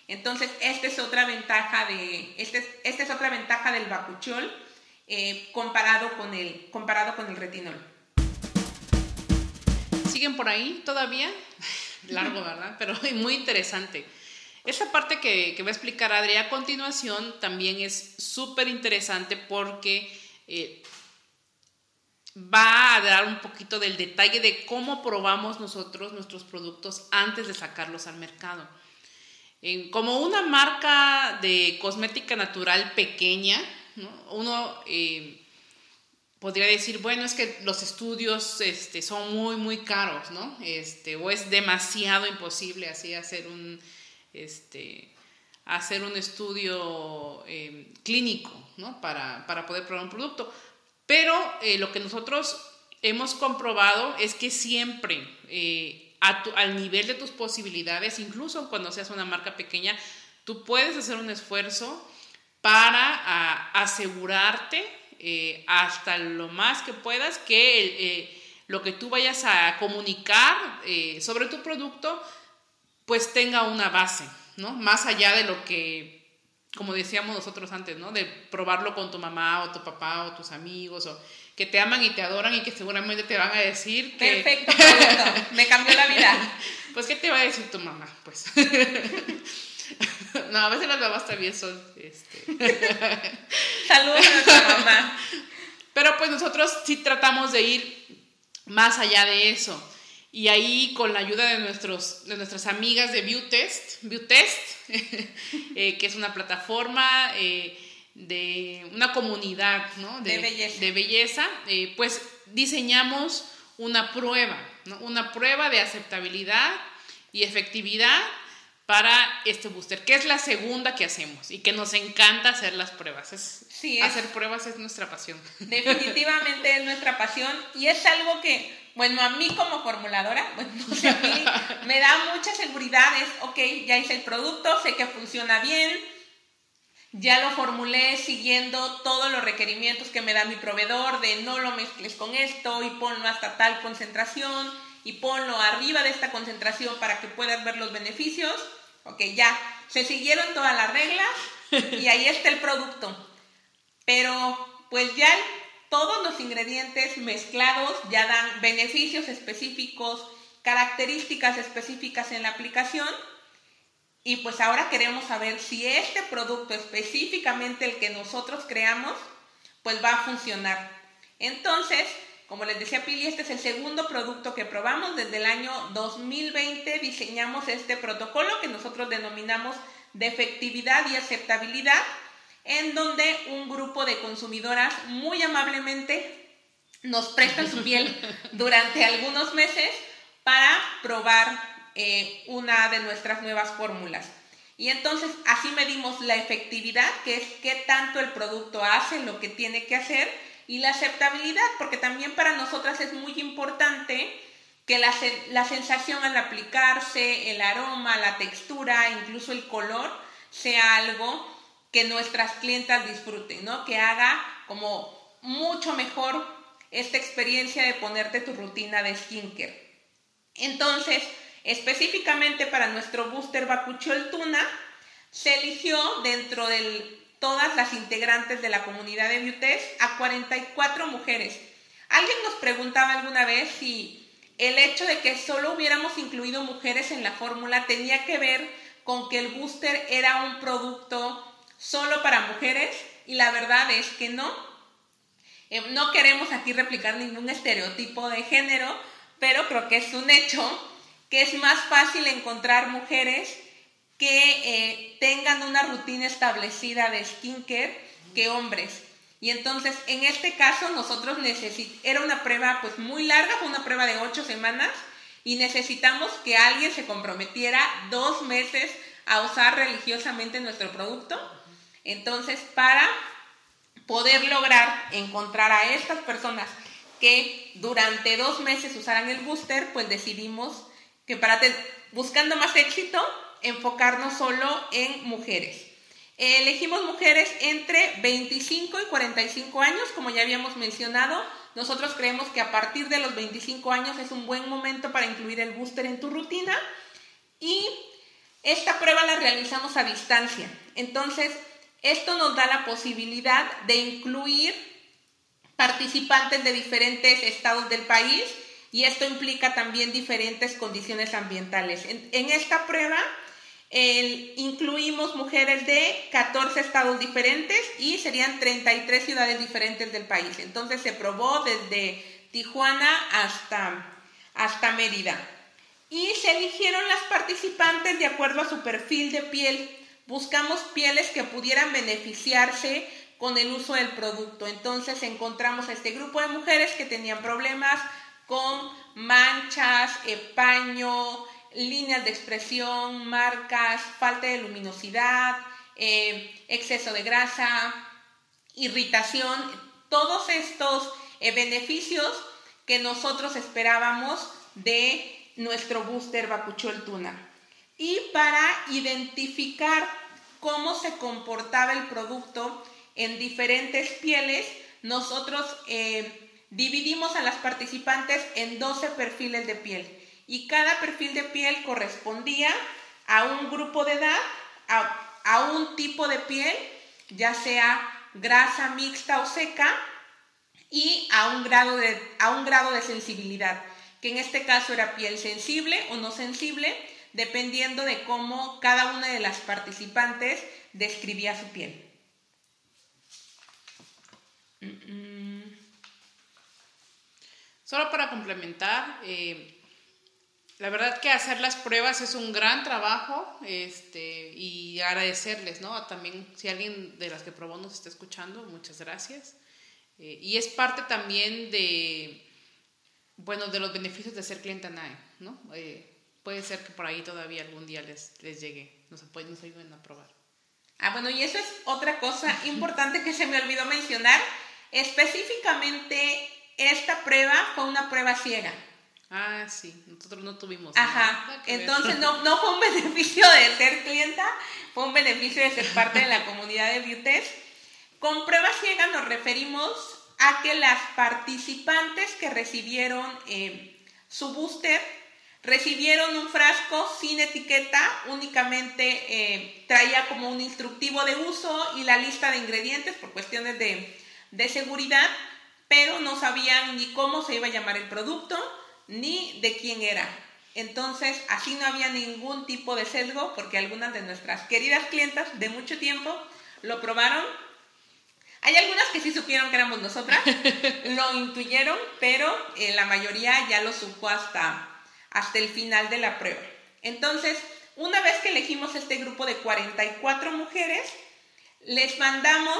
Entonces, esta es otra ventaja, de, este esta es otra ventaja del bacuchol eh, comparado, con el, comparado con el retinol. ¿Siguen por ahí todavía? Largo, ¿verdad? Pero muy interesante. Esa parte que, va a explicar Adri a continuación también es súper interesante porque eh, va a dar un poquito del detalle de cómo probamos nosotros nuestros productos antes de sacarlos al mercado. como una marca de cosmética natural pequeña, uno eh, podría decir, bueno, es que los estudios este, son muy, muy caros, ¿no? Este, o es demasiado imposible así hacer un este, hacer un estudio eh, clínico ¿no? para, poder probar un producto. Pero eh, lo que nosotros hemos comprobado es que siempre eh, al nivel de tus posibilidades, incluso cuando seas una marca pequeña, tú puedes hacer un esfuerzo para asegurarte hasta lo más que puedas que lo que tú vayas a comunicar sobre tu producto pues tenga una base, ¿no? Más allá de lo que, como decíamos nosotros antes, ¿no? De probarlo con tu mamá o tu papá o tus amigos o que te aman y te adoran y que seguramente te van a decir que... Perfecto, perfecto. me cambió la vida. Pues, ¿qué te va a decir tu mamá? Pues... no, a veces las mamás también son... Este... Saludos a nuestra mamá. Pero pues nosotros sí tratamos de ir más allá de eso. Y ahí con la ayuda de, nuestros, de nuestras amigas de Viewtest, Viewtest eh, que es una plataforma eh, de una comunidad de, belleza, de belleza eh, pues diseñamos una prueba, una prueba de aceptabilidad y efectividad para este booster, que es la segunda que hacemos y que nos encanta hacer las pruebas. Es, hacer pruebas es nuestra pasión. Definitivamente es nuestra pasión y es algo que, bueno, a mí como formuladora, bueno, a mí me da mucha seguridad, es, ok, ya hice el producto, sé que funciona bien, ya lo formulé siguiendo todos los requerimientos que me da mi proveedor de no lo mezcles con esto y ponlo hasta tal concentración y ponlo arriba de esta concentración para que puedas ver los beneficios Ok, ya, se siguieron todas las reglas y ahí está el producto. Pero pues ya todos los ingredientes mezclados ya dan beneficios específicos, características específicas en la aplicación. Y pues ahora queremos saber si este producto específicamente el que nosotros creamos, pues va a funcionar. Entonces, como les decía Pili, este es el segundo producto que probamos. Desde el año 2020 diseñamos este protocolo que nosotros denominamos de efectividad y aceptabilidad, en donde un grupo de consumidoras muy amablemente nos prestan su piel durante algunos meses para probar eh, una de nuestras nuevas fórmulas. Y entonces así medimos la efectividad, que es qué tanto el producto hace lo que tiene que hacer, y la aceptabilidad, porque también para nosotras es muy importante que la, la, sensación al aplicarse, el aroma, la textura, incluso el color, sea algo que nuestras clientas disfruten, ¿no? Que haga como mucho mejor esta experiencia de ponerte tu rutina de skincare. Entonces, específicamente para nuestro booster Bacuchol Tuna, se eligió dentro del todas las integrantes de la comunidad de Biutes a 44 mujeres. Alguien nos preguntaba alguna vez si el hecho de que solo hubiéramos incluido mujeres en la fórmula tenía que ver con que el booster era un producto solo para mujeres y la verdad es que no. Eh, no queremos aquí replicar ningún estereotipo de género, pero creo que es un hecho que es más fácil encontrar mujeres que eh, tengan una rutina establecida de skincare que hombres. Y entonces, en este caso, nosotros necesitamos, era una prueba pues muy larga, fue una prueba de ocho semanas, y necesitamos que alguien se comprometiera dos meses a usar religiosamente nuestro producto. Entonces, para poder lograr encontrar a estas personas que durante dos meses usaran el booster, pues decidimos que para buscando más éxito, enfocarnos solo en mujeres. Elegimos mujeres entre 25 y 45 años, como ya habíamos mencionado. Nosotros creemos que a partir de los 25 años es un buen momento para incluir el booster en tu rutina. Y esta prueba la realizamos a distancia. Entonces, esto nos da la posibilidad de incluir participantes de diferentes estados del país y esto implica también diferentes condiciones ambientales. En, esta prueba incluimos mujeres de 14 estados diferentes y serían 33 ciudades diferentes del país. Entonces se probó desde Tijuana hasta, hasta Mérida. Y se eligieron las participantes de acuerdo a su perfil de piel. Buscamos pieles que pudieran beneficiarse con el uso del producto. Entonces encontramos a este grupo de mujeres que tenían problemas con manchas, paño, líneas de expresión, marcas, falta de luminosidad, eh, exceso de grasa, irritación, todos estos eh, beneficios que nosotros esperábamos de nuestro booster Bacuchol Tuna. Y para identificar cómo se comportaba el producto en diferentes pieles, nosotros eh, dividimos a las participantes en 12 perfiles de piel. Y cada perfil de piel correspondía a un grupo de edad, a, un tipo de piel, ya sea grasa mixta o seca, y a un, grado de, a un grado de sensibilidad, que en este caso era piel sensible o no sensible, dependiendo de cómo cada una de las participantes describía su piel. Solo para complementar, eh, la verdad que hacer las pruebas es un gran trabajo este, y agradecerles, ¿no? También si alguien de las que probó nos está escuchando, muchas gracias. Eh, y es parte también de, bueno, de los beneficios de ser cliente NAE, ¿no? Eh, puede ser que por ahí todavía algún día les, les llegue, nos, nos ayuden a probar. Ah, bueno, y eso es otra cosa importante que se me olvidó mencionar. Específicamente, esta prueba fue una prueba ciega. Ah, sí, nosotros no tuvimos. Ajá, entonces no, no fue un beneficio de ser clienta, fue un beneficio de ser parte de la comunidad de Biotest. Con prueba ciega nos referimos a que las participantes que recibieron eh, su booster recibieron un frasco sin etiqueta, únicamente eh, traía como un instructivo de uso y la lista de ingredientes por cuestiones de, de seguridad, pero no sabían ni cómo se iba a llamar el producto ni de quién era. Entonces, así no había ningún tipo de sesgo porque algunas de nuestras queridas clientas de mucho tiempo lo probaron. Hay algunas que sí supieron que éramos nosotras, lo intuyeron, pero eh, la mayoría ya lo supo hasta, hasta el final de la prueba. Entonces, una vez que elegimos este grupo de 44 mujeres, les mandamos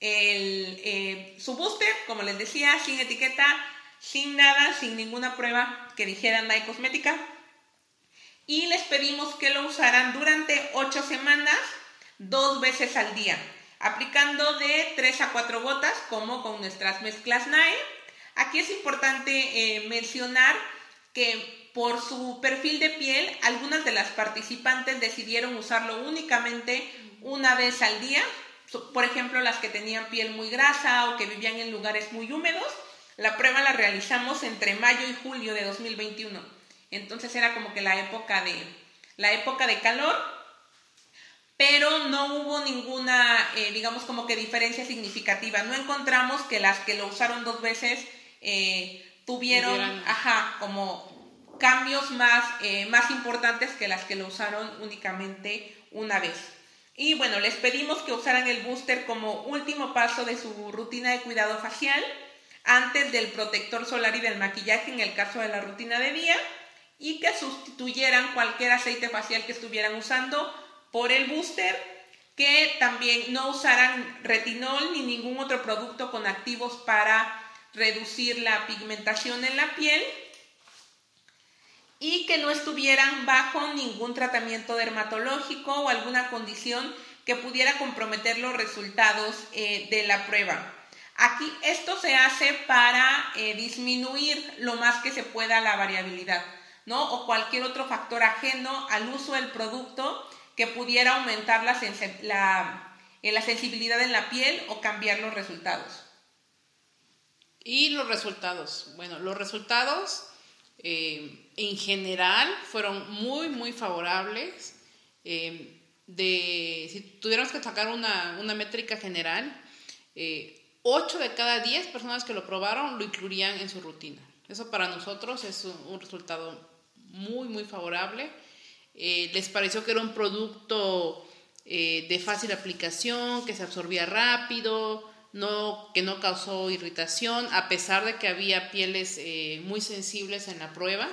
el, eh, su booster, como les decía, sin etiqueta, sin nada, sin ninguna prueba que dijera Nike Cosmética. Y les pedimos que lo usaran durante 8 semanas, dos veces al día, aplicando de 3 a 4 gotas, como con nuestras mezclas NAE. Aquí es importante eh, mencionar que por su perfil de piel, algunas de las participantes decidieron usarlo únicamente una vez al día. Por ejemplo, las que tenían piel muy grasa o que vivían en lugares muy húmedos la prueba la realizamos entre mayo y julio de 2021. Entonces era como que la época de, la época de calor, pero no hubo ninguna, eh, digamos, como que diferencia significativa. No encontramos que las que lo usaron dos veces eh, tuvieron, ajá, como cambios más, eh, más importantes que las que lo usaron únicamente una vez. Y bueno, les pedimos que usaran el booster como último paso de su rutina de cuidado facial antes del protector solar y del maquillaje en el caso de la rutina de día y que sustituyeran cualquier aceite facial que estuvieran usando por el booster, que también no usaran retinol ni ningún otro producto con activos para reducir la pigmentación en la piel y que no estuvieran bajo ningún tratamiento dermatológico o alguna condición que pudiera comprometer los resultados eh, de la prueba. Aquí esto se hace para eh, disminuir lo más que se pueda la variabilidad, ¿no? O cualquier otro factor ajeno al uso del producto que pudiera aumentar la, eh, la, sensibilidad en la piel o cambiar los resultados. Y los resultados. Bueno, los resultados eh, en general fueron muy, muy favorables. de, si tuviéramos que sacar una, una métrica general, 8 de cada 10 personas que lo probaron lo incluirían en su rutina. Eso para nosotros es un, resultado muy, muy favorable. Eh, les pareció que era un producto eh, de fácil aplicación, que se absorbía rápido, no, que no causó irritación, a pesar de que había pieles eh, muy sensibles en la prueba,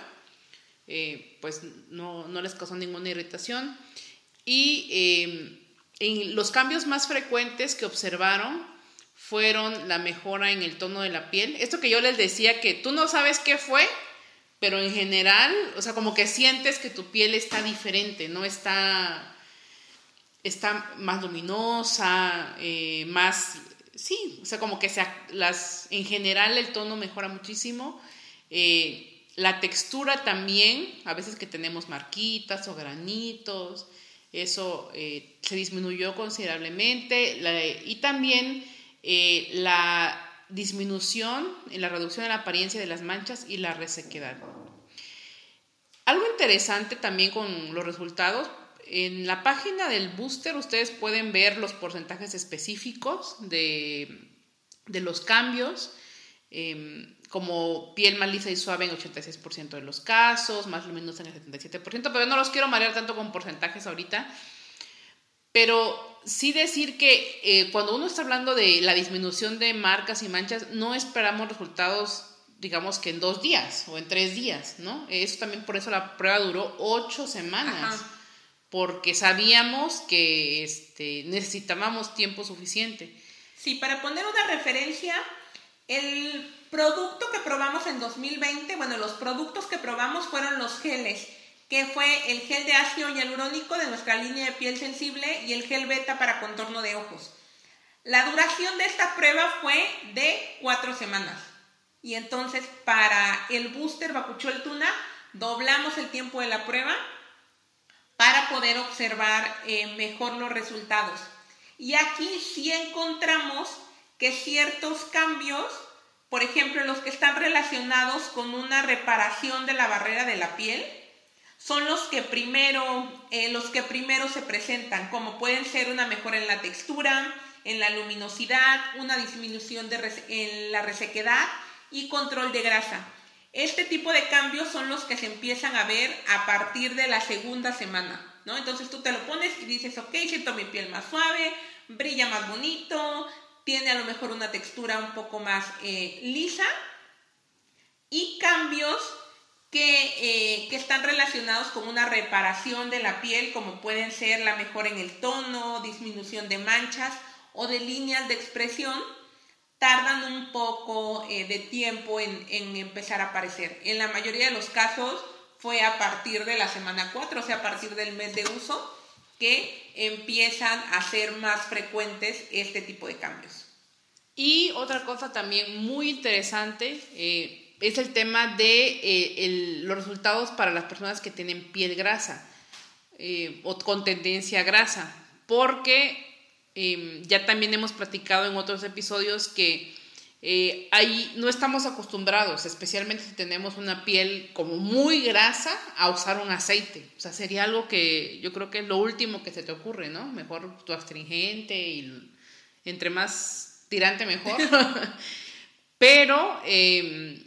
pues no, no, les causó ninguna irritación. Y en los cambios más frecuentes que observaron, fueron la mejora en el tono de la piel. Esto que yo les decía que tú no sabes qué fue, pero en general, o sea, como que sientes que tu piel está diferente, ¿no? Está, está más luminosa, eh, más, sí, o sea, como que las, en general el tono mejora muchísimo. Eh, la textura también, a veces que tenemos marquitas o granitos, eso eh, se disminuyó considerablemente. y también eh, la disminución en la reducción de la apariencia de las manchas y la resequedad. Algo interesante también con los resultados, en la página del booster ustedes pueden ver los porcentajes específicos de, los cambios, em, como piel más lisa y suave en 86% de los casos, más luminosa en el 77%, pero no los quiero marear tanto con porcentajes ahorita, pero sí decir que eh, cuando uno está hablando de la disminución de marcas y manchas, no esperamos resultados digamos que en dos días o en tres días, ¿no? Eso también por eso la prueba duró ocho semanas, porque sabíamos que este, necesitábamos tiempo suficiente. Sí, para poner una referencia, el producto que probamos en 2020, bueno, los productos que probamos fueron los geles, que fue el gel de ácido hialurónico de nuestra línea de piel sensible y el gel beta para contorno de ojos. La duración de esta prueba fue de cuatro semanas. Y entonces para el booster Bacuchol Tuna doblamos el tiempo de la prueba para poder observar eh, mejor los resultados. Y aquí sí encontramos que ciertos cambios, por ejemplo los que están relacionados con una reparación de la barrera de la piel, son los que primero, eh, los que primero se presentan, como pueden ser una mejora en la textura, en la luminosidad, una disminución de en la resequedad y control de grasa. Este tipo de cambios son los que se empiezan a ver a partir de la segunda semana, ¿no? Entonces tú te lo pones y dices, ok, siento mi piel más suave, brilla más bonito, tiene a lo mejor una textura un poco más eh, lisa y cambios que, eh, que, están relacionados con una reparación de la piel, como pueden ser la mejora en el tono, disminución de manchas o de líneas de expresión tardan un poco eh, de tiempo en, empezar a aparecer. En la mayoría de los casos fue a partir de la semana 4, o sea, a partir del mes de uso, que empiezan a ser más frecuentes este tipo de cambios. Y otra cosa también muy interesante eh, es el tema de eh, los resultados para las personas que tienen piel grasa o con tendencia a grasa, porque Em, ya también hemos platicado en otros episodios que eh, ahí no estamos acostumbrados, especialmente si tenemos una piel como muy grasa, a usar un aceite. O sea, sería algo que yo creo que es lo último que se te ocurre, ¿no? Mejor tu astringente y entre más tirante mejor. Pero em,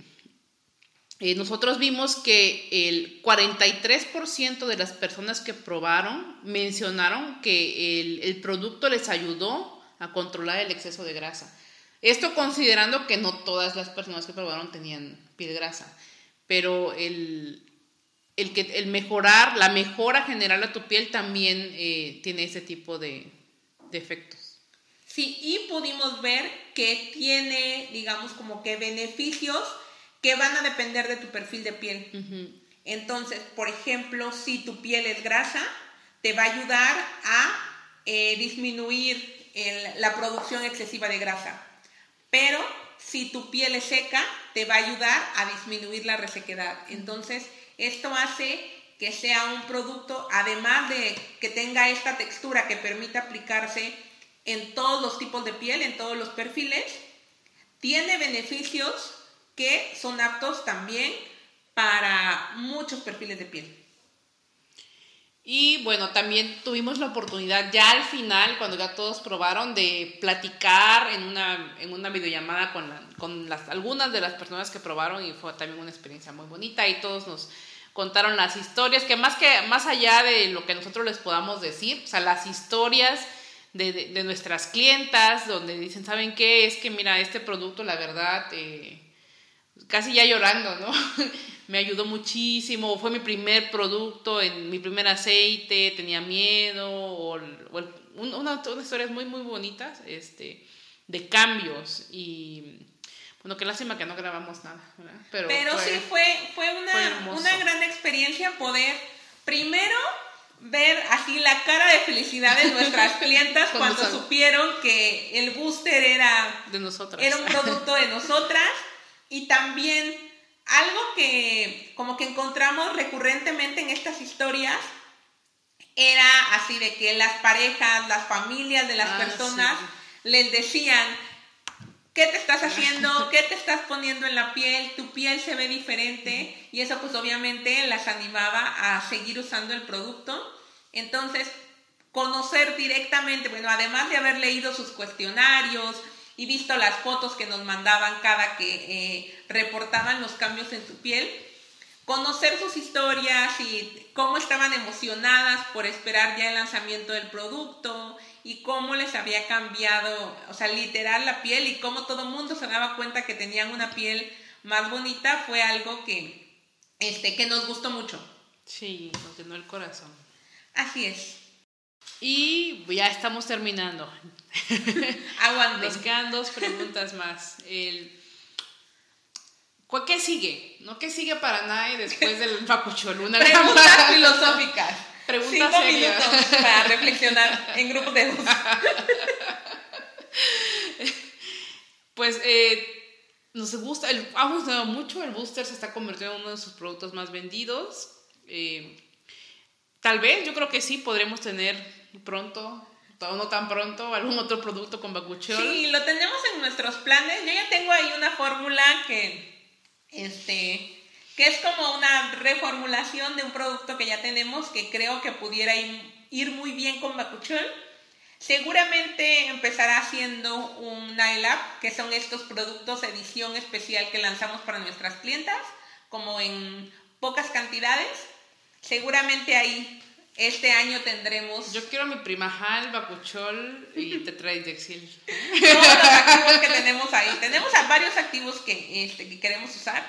eh, nosotros vimos que el 43% de las personas que probaron mencionaron que el, producto les ayudó a controlar el exceso de grasa. Esto considerando que no todas las personas que probaron tenían piel grasa, pero el, que, el mejorar, la mejora general a tu piel también eh, tiene ese tipo de, de efectos. Sí, y pudimos ver que tiene, digamos, como que beneficios que van a depender de tu perfil de piel. Entonces, por ejemplo, si tu piel es grasa, te va a ayudar a eh, disminuir la producción excesiva de grasa. Pero si tu piel es seca, te va a ayudar a disminuir la resequedad. Entonces, esto hace que sea un producto, además de que tenga esta textura que permita aplicarse en todos los tipos de piel, en todos los perfiles, tiene beneficios que son aptos también para muchos perfiles de piel. Y bueno, también tuvimos la oportunidad ya al final, cuando ya todos probaron, de platicar en una, en una videollamada con, con las, algunas de las personas que probaron y fue también una experiencia muy bonita y todos nos contaron las historias, que más, que, más allá de lo que nosotros les podamos decir, o sea, las historias de, de, nuestras clientas, donde dicen, ¿saben qué? Es que mira, este producto, la verdad... Eh, casi ya llorando, ¿no? me ayudó muchísimo, fue mi primer producto, en mi primer aceite, tenía miedo, o, una, historias muy, muy bonitas, este, de cambios y... Bueno, qué lástima que no grabamos nada, ¿verdad? Pero, sí, fue, fue, una, una gran experiencia poder primero ver así la cara de felicidad de nuestras clientas cuando supieron que el booster era, de nosotras. era un producto de nosotras y también algo que como que encontramos recurrentemente en estas historias era así de que las parejas, las familias de las ah, personas les decían, ¿qué te estás haciendo? ¿Qué te estás poniendo en la piel? Tu piel se ve diferente y eso pues obviamente las animaba a seguir usando el producto. Entonces, conocer directamente, bueno, además de haber leído sus cuestionarios, y visto las fotos que nos mandaban cada que eh, reportaban los cambios en su piel, conocer sus historias y cómo estaban emocionadas por esperar ya el lanzamiento del producto y cómo les había cambiado, o sea, literal la piel y cómo todo el mundo se daba cuenta que tenían una piel más bonita, fue algo que, este, que nos gustó mucho. Sí, nos llenó el corazón. Así es. Y ya estamos terminando. Aguante. Nos quedan dos preguntas más. El, ¿Qué sigue? ¿No qué sigue para nadie después del Pacuchol? Una Preguntas filosóficas. Preguntas Cinco serias. minutos para reflexionar en grupos de dos. Pues eh, nos gusta, el, ha funcionado mucho, el booster se está convirtiendo en uno de sus productos más vendidos. Eh, tal vez, yo creo que sí, podremos tener pronto, o no tan pronto, algún otro producto con Bakuchol. Sí, lo tenemos en nuestros planes. Yo ya tengo ahí una fórmula que, este, que es como una reformulación de un producto que ya tenemos que creo que pudiera ir, muy bien con Bakuchol. Seguramente empezará haciendo un Nailab, que son estos productos edición especial que lanzamos para nuestras clientas, como en pocas cantidades. Seguramente ahí este año tendremos Yo quiero mi primajal, Bakuchol y Tetraidexil. todos los activos que tenemos ahí. Tenemos a varios activos que, este, que queremos usar.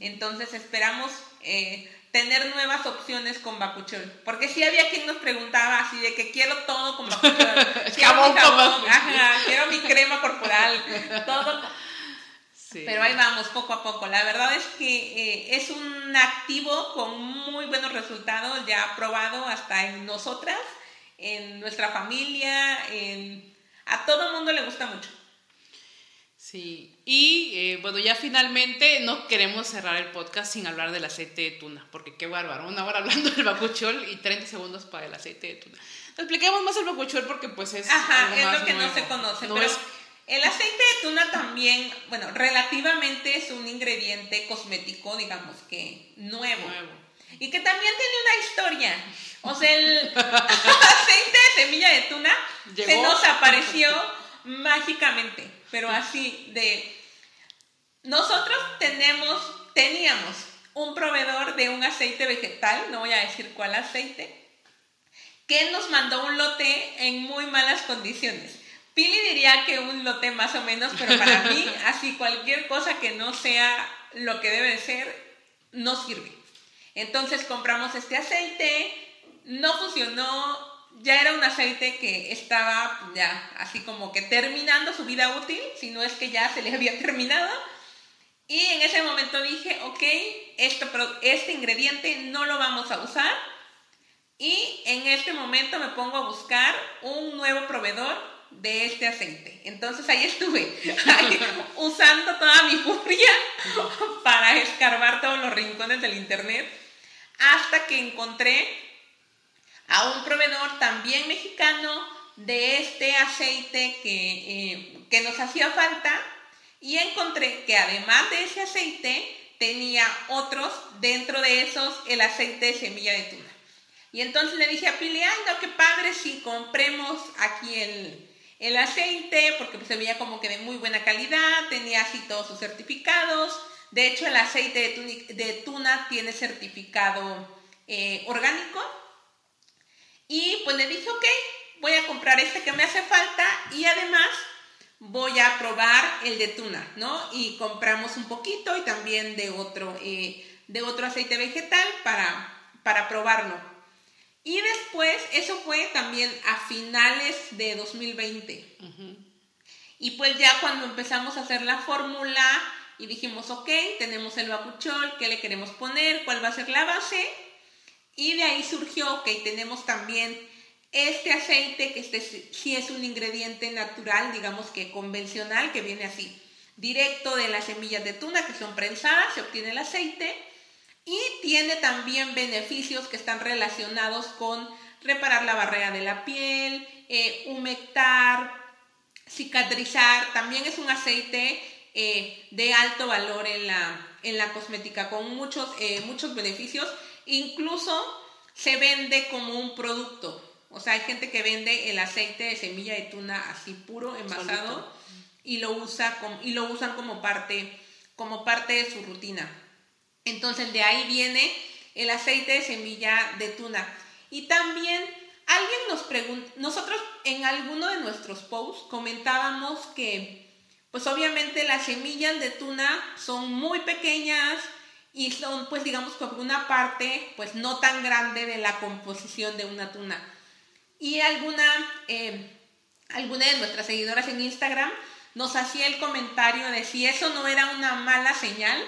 Entonces esperamos eh, tener nuevas opciones con Bakuchol. Porque sí había quien nos preguntaba así de que quiero todo con Bakuchol. quiero Jabón mi jabón, ajá, quiero mi crema corporal, todo. Sí. Pero ahí vamos, poco a poco. La verdad es que eh, es un activo con muy buenos resultados, ya probado hasta en nosotras, en nuestra familia, en... a todo el mundo le gusta mucho. Sí, y eh, bueno, ya finalmente no queremos cerrar el podcast sin hablar del aceite de tuna, porque qué bárbaro, una hora hablando del bacuchol y 30 segundos para el aceite de tuna. Expliquemos más el bacuchol porque pues es... Ajá, algo es más lo que no nuevo. se conoce. No pero es- el aceite de tuna también, bueno, relativamente es un ingrediente cosmético, digamos que nuevo. nuevo. Y que también tiene una historia. O sea, el aceite de semilla de tuna se nos apareció mágicamente, pero así de... Nosotros tenemos, teníamos un proveedor de un aceite vegetal, no voy a decir cuál aceite, que nos mandó un lote en muy malas condiciones. Pili diría que un lote más o menos, pero para mí, así cualquier cosa que no sea lo que debe de ser, no sirve. Entonces compramos este aceite, no funcionó, ya era un aceite que estaba ya así como que terminando su vida útil, si no es que ya se le había terminado. Y en ese momento dije, ok, este ingrediente no lo vamos a usar. Y en este momento me pongo a buscar un nuevo proveedor de este aceite. Entonces ahí estuve, usando toda mi furia para escarbar todos los rincones del internet, hasta que encontré a un proveedor también mexicano de este aceite que, eh, que nos hacía falta y encontré que además de ese aceite tenía otros dentro de esos el aceite de semilla de tuna. Y entonces le dije a Pili, ay, no, qué padre si compremos aquí el, el aceite, porque pues, se veía como que de muy buena calidad, tenía así todos sus certificados. De hecho, el aceite de, de tuna tiene certificado eh, orgánico. Y pues le dije, ok, voy a comprar este que me hace falta y además voy a probar el de tuna, ¿no? Y compramos un poquito y también de otro, eh, de otro aceite vegetal para, para probarlo. Y después, eso fue también a finales de 2020. Y pues ya cuando empezamos a hacer la fórmula y dijimos, ok, tenemos el bacuchol, ¿qué le queremos poner? ¿Cuál va a ser la base? Y de ahí surgió, ok, tenemos también este aceite, que este sí- sí es un ingrediente natural, digamos que convencional, que viene así, directo de las semillas de tuna, que son prensadas, se obtiene el aceite. Y tiene también beneficios que están relacionados con reparar la barrera de la piel, eh, humectar, cicatrizar. También es un aceite eh, de alto valor en la, en la cosmética, con muchos, eh, muchos beneficios. Incluso se vende como un producto. O sea, hay gente que vende el aceite de semilla de tuna así puro, envasado, Solito. y lo, usa y lo usan como parte, como parte de su rutina. Entonces de ahí viene el aceite de semilla de tuna. Y también alguien nos pregunta, nosotros en alguno de nuestros posts comentábamos que pues obviamente las semillas de tuna son muy pequeñas y son pues digamos como una parte pues no tan grande de la composición de una tuna. Y alguna, eh, alguna de nuestras seguidoras en Instagram nos hacía el comentario de si eso no era una mala señal,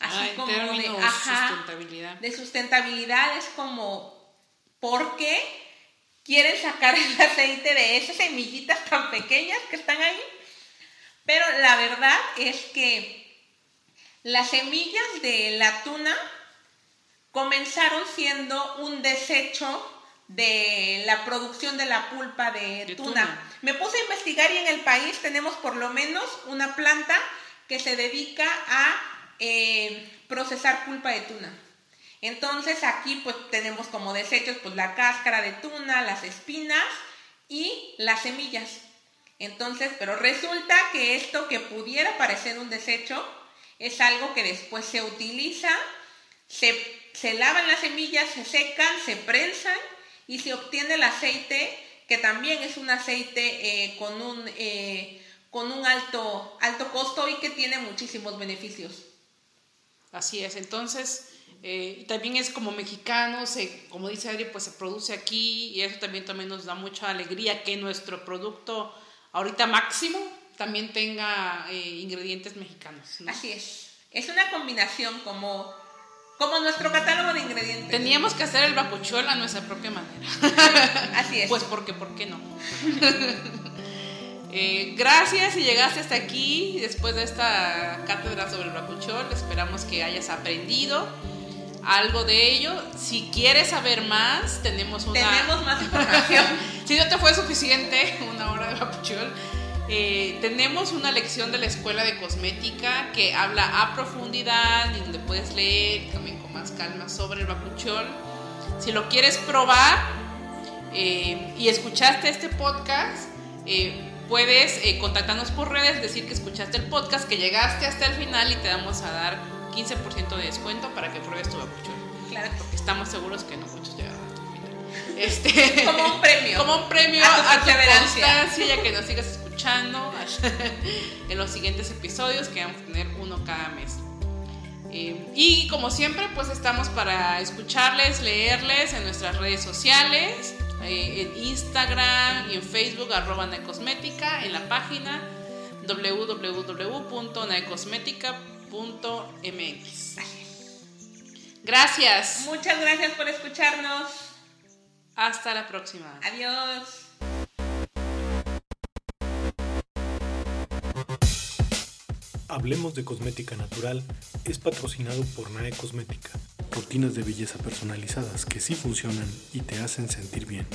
así Ah, como de, ajá, sustentabilidad. de sustentabilidad, es como, ¿por qué quieren sacar el aceite de esas semillitas tan pequeñas que están ahí? Pero la verdad es que las semillas de la tuna comenzaron siendo un desecho de la producción de la pulpa de, De tuna. tuna. Me puse a investigar y en el país tenemos por lo menos una planta que se dedica a eh, procesar pulpa de tuna. Entonces aquí pues tenemos como desechos pues la cáscara de tuna, las espinas y las semillas. Entonces, pero resulta que esto que pudiera parecer un desecho es algo que después se utiliza, se, se lavan las semillas, se secan, se prensan y se obtiene el aceite, que también es un aceite eh, con un, eh, con un alto, alto costo y que tiene muchísimos beneficios. Así es, entonces eh, también es como mexicano, se, como dice Adri, pues se produce aquí y eso también, también nos da mucha alegría que nuestro producto ahorita máximo también tenga eh, ingredientes mexicanos. ¿no? Así es. Es una combinación como, como nuestro catálogo de ingredientes. Teníamos que hacer el bacuchol a nuestra propia manera. Así es. Pues porque, ¿por qué no? Eh, gracias si llegaste hasta aquí después de esta cátedra sobre el bacuchol. Esperamos que hayas aprendido algo de ello. Si quieres saber más, tenemos una... Tenemos más información. si no te fue suficiente una hora de bacuchol, eh, tenemos una lección de la escuela de cosmética que habla a profundidad y donde puedes leer también con más calma sobre el bacuchol. Si lo quieres probar eh, y escuchaste este podcast, eh, puedes eh, contactarnos por redes, decir que escuchaste el podcast, que llegaste hasta el final y te vamos a dar 15% de descuento para que pruebes tu bacuchol. Claro. Porque estamos seguros que no muchos llegaron hasta el final. Este, Como un premio. como un premio A tu a, tu constancia y a que nos sigas escuchando en los siguientes episodios que vamos a tener uno cada mes. Eh, y como siempre, pues estamos para escucharles, leerles en nuestras redes sociales, eh, en Instagram y en Facebook, arroba Naecosmética, en la página www.naecosmética.mx. Gracias. Muchas gracias por escucharnos. Hasta la próxima. Adiós. Hablemos de Cosmética Natural es patrocinado por NAE Cosmética, rutinas de belleza personalizadas que sí funcionan y te hacen sentir bien.